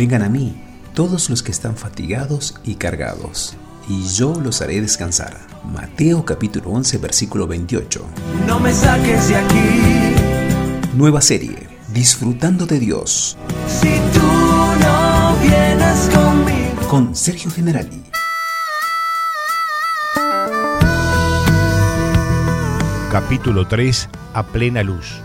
Vengan a mí, todos los que están fatigados y cargados, y yo los haré descansar. Mateo capítulo 11, versículo 28. No me saques de aquí. Nueva serie, Disfrutando de Dios. Si tú no vienes conmigo. Con Sergio Generali. Capítulo 3 A plena luz.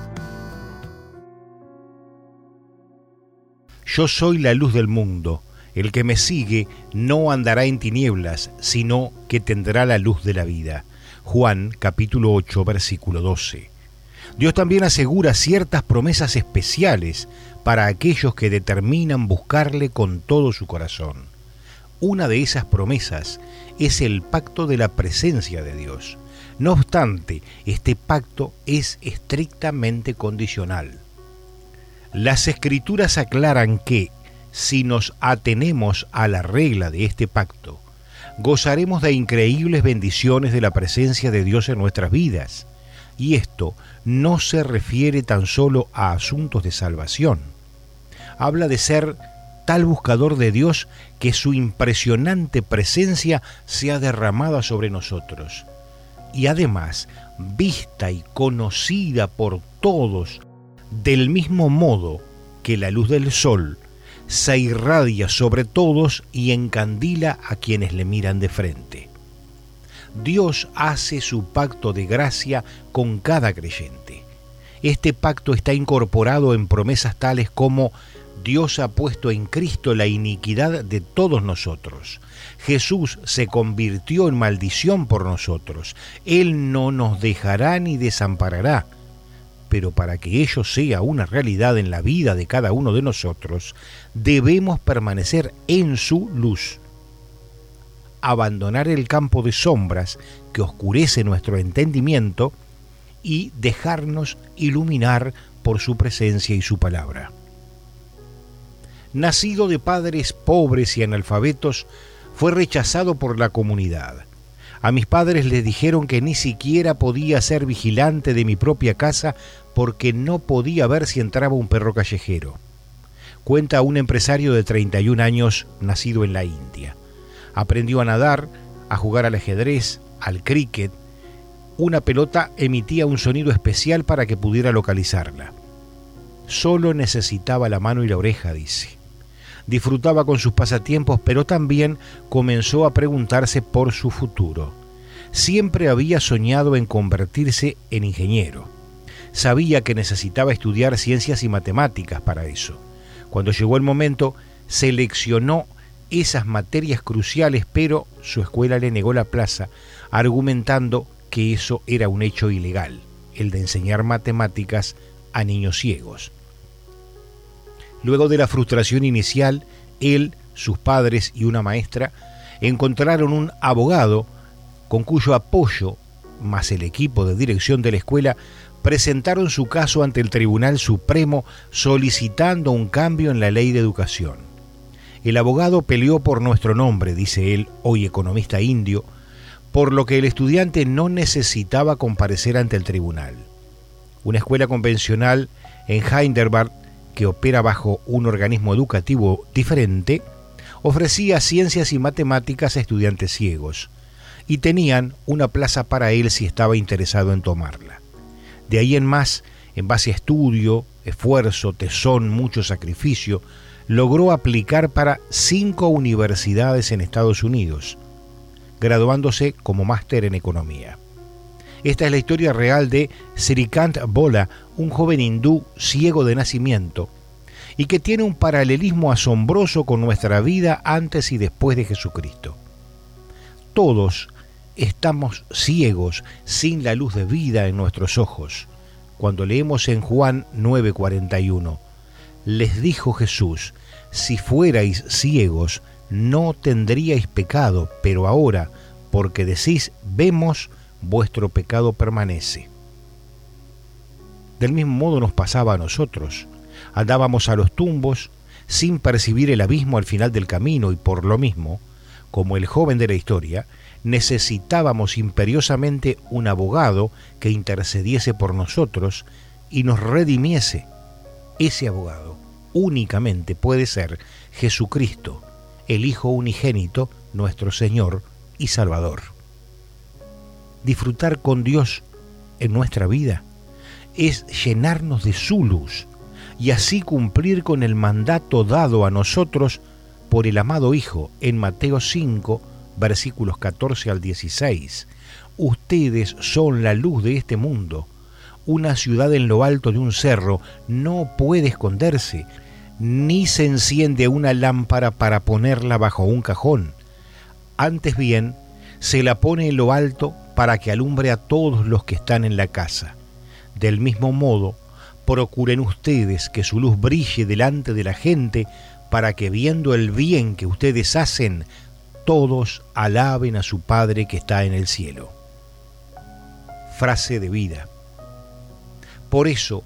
Yo soy la luz del mundo. El que me sigue no andará en tinieblas, sino que tendrá la luz de la vida. Juan capítulo 8 versículo 12. Dios también asegura ciertas promesas especiales para aquellos que determinan buscarle con todo su corazón. Una de esas promesas es el pacto de la presencia de Dios. No obstante, este pacto es estrictamente condicional. Las escrituras aclaran que, si nos atenemos a la regla de este pacto, gozaremos de increíbles bendiciones de la presencia de Dios en nuestras vidas. Y esto no se refiere tan solo a asuntos de salvación. Habla de ser tal buscador de Dios que su impresionante presencia sea derramada sobre nosotros y además vista y conocida por todos del mismo modo que la luz del sol se irradia sobre todos y encandila a quienes le miran de frente. Dios hace su pacto de gracia con cada creyente. Este pacto está incorporado en promesas tales como Dios ha puesto en Cristo la iniquidad de todos nosotros. Jesús se convirtió en maldición por nosotros. Él no nos dejará ni desamparará. Pero para que ello sea una realidad en la vida de cada uno de nosotros, debemos permanecer en su luz. Abandonar el campo de sombras que oscurece nuestro entendimiento y dejarnos iluminar por su presencia y su palabra nacido de padres pobres y analfabetos, fue rechazado por la comunidad. A mis padres les dijeron que ni siquiera podía ser vigilante de mi propia casa porque no podía ver si entraba un perro callejero. Cuenta un empresario de 31 años nacido en la India. Aprendió a nadar, a jugar al ajedrez, al cricket. Una pelota emitía un sonido especial para que pudiera localizarla. Solo necesitaba la mano y la oreja, dice disfrutaba con sus pasatiempos, pero también comenzó a preguntarse por su futuro. Siempre había soñado en convertirse en ingeniero. Sabía que necesitaba estudiar ciencias y matemáticas para eso. Cuando llegó el momento, seleccionó esas materias cruciales, pero su escuela le negó la plaza, argumentando que eso era un hecho ilegal, el de enseñar matemáticas a niños ciegos. Luego de la frustración inicial, él, sus padres y una maestra encontraron un abogado con cuyo apoyo, más el equipo de dirección de la escuela, presentaron su caso ante el Tribunal Supremo solicitando un cambio en la ley de educación. El abogado peleó por nuestro nombre, dice él, hoy economista indio, por lo que el estudiante no necesitaba comparecer ante el tribunal. Una escuela convencional en Heidelberg que opera bajo un organismo educativo diferente, ofrecía ciencias y matemáticas a estudiantes ciegos, y tenían una plaza para él si estaba interesado en tomarla. De ahí en más, en base a estudio, esfuerzo, tesón, mucho sacrificio, logró aplicar para cinco universidades en Estados Unidos, graduándose como máster en economía. Esta es la historia real de Srikant Bola, un joven hindú ciego de nacimiento y que tiene un paralelismo asombroso con nuestra vida antes y después de Jesucristo. Todos estamos ciegos sin la luz de vida en nuestros ojos. Cuando leemos en Juan 9:41, les dijo Jesús, si fuerais ciegos, no tendríais pecado, pero ahora, porque decís, vemos, vuestro pecado permanece. Del mismo modo nos pasaba a nosotros. Andábamos a los tumbos sin percibir el abismo al final del camino y por lo mismo, como el joven de la historia, necesitábamos imperiosamente un abogado que intercediese por nosotros y nos redimiese. Ese abogado únicamente puede ser Jesucristo, el Hijo unigénito, nuestro Señor y Salvador. Disfrutar con Dios en nuestra vida es llenarnos de su luz y así cumplir con el mandato dado a nosotros por el amado Hijo en Mateo 5, versículos 14 al 16. Ustedes son la luz de este mundo. Una ciudad en lo alto de un cerro no puede esconderse, ni se enciende una lámpara para ponerla bajo un cajón. Antes bien, se la pone en lo alto para que alumbre a todos los que están en la casa. Del mismo modo, procuren ustedes que su luz brille delante de la gente para que viendo el bien que ustedes hacen, todos alaben a su Padre que está en el cielo. Frase de vida. Por eso,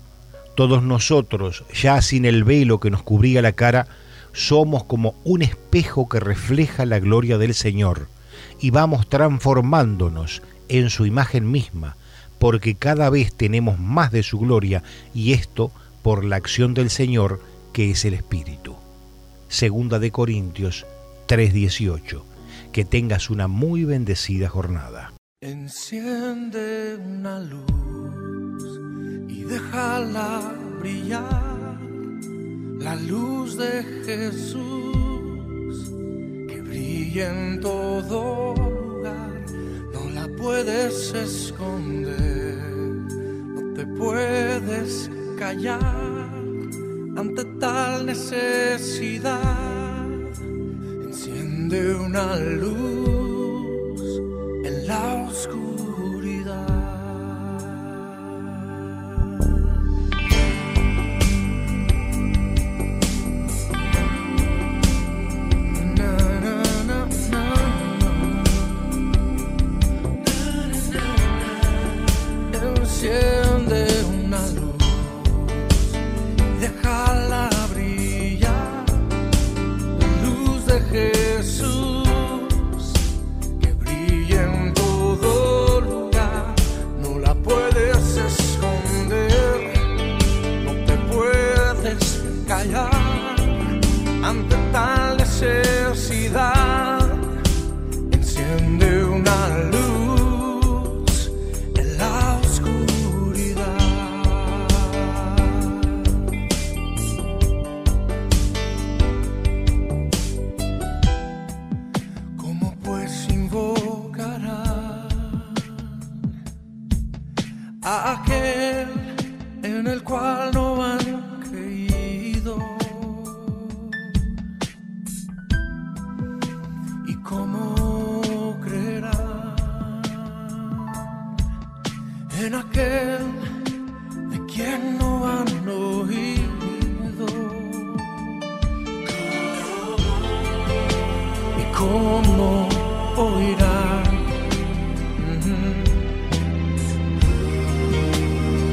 todos nosotros, ya sin el velo que nos cubría la cara, somos como un espejo que refleja la gloria del Señor y vamos transformándonos en su imagen misma, porque cada vez tenemos más de su gloria y esto por la acción del Señor que es el Espíritu. Segunda de Corintios 3:18. Que tengas una muy bendecida jornada. Enciende una luz y déjala brillar, la luz de Jesús que brilla en todo lugar, no la puedes esconder, no te puedes callar ante tal necesidad. Enciende una luz en aquel de quien no han oído? y cómo oirán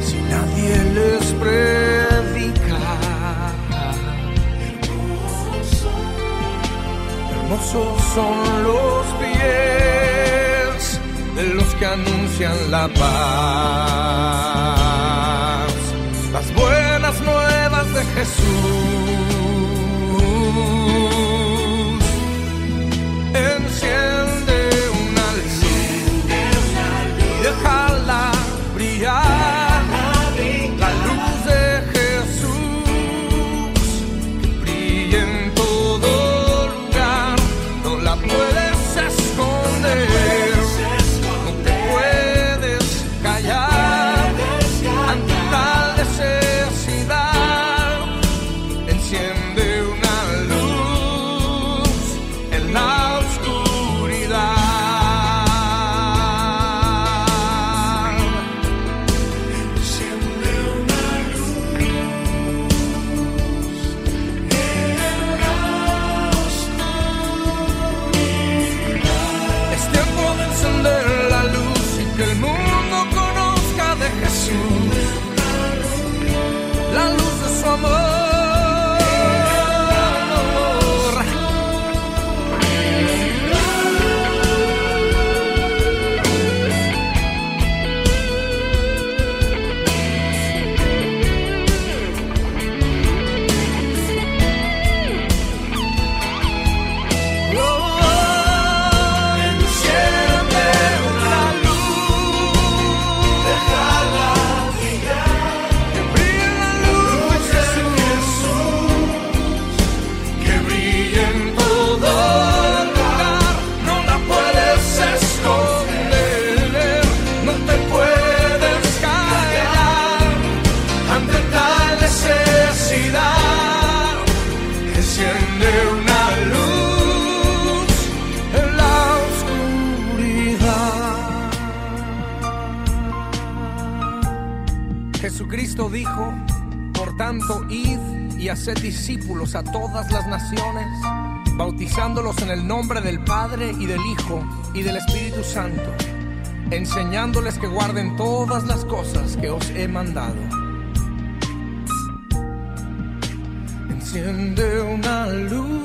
si nadie les predica. Hermosos son los que anuncian la paz, las buenas nuevas de Jesús. Jesucristo dijo, por tanto, id y haced discípulos a todas las naciones, bautizándolos en el nombre del Padre y del Hijo y del Espíritu Santo, enseñándoles que guarden todas las cosas que os he mandado. Enciende una luz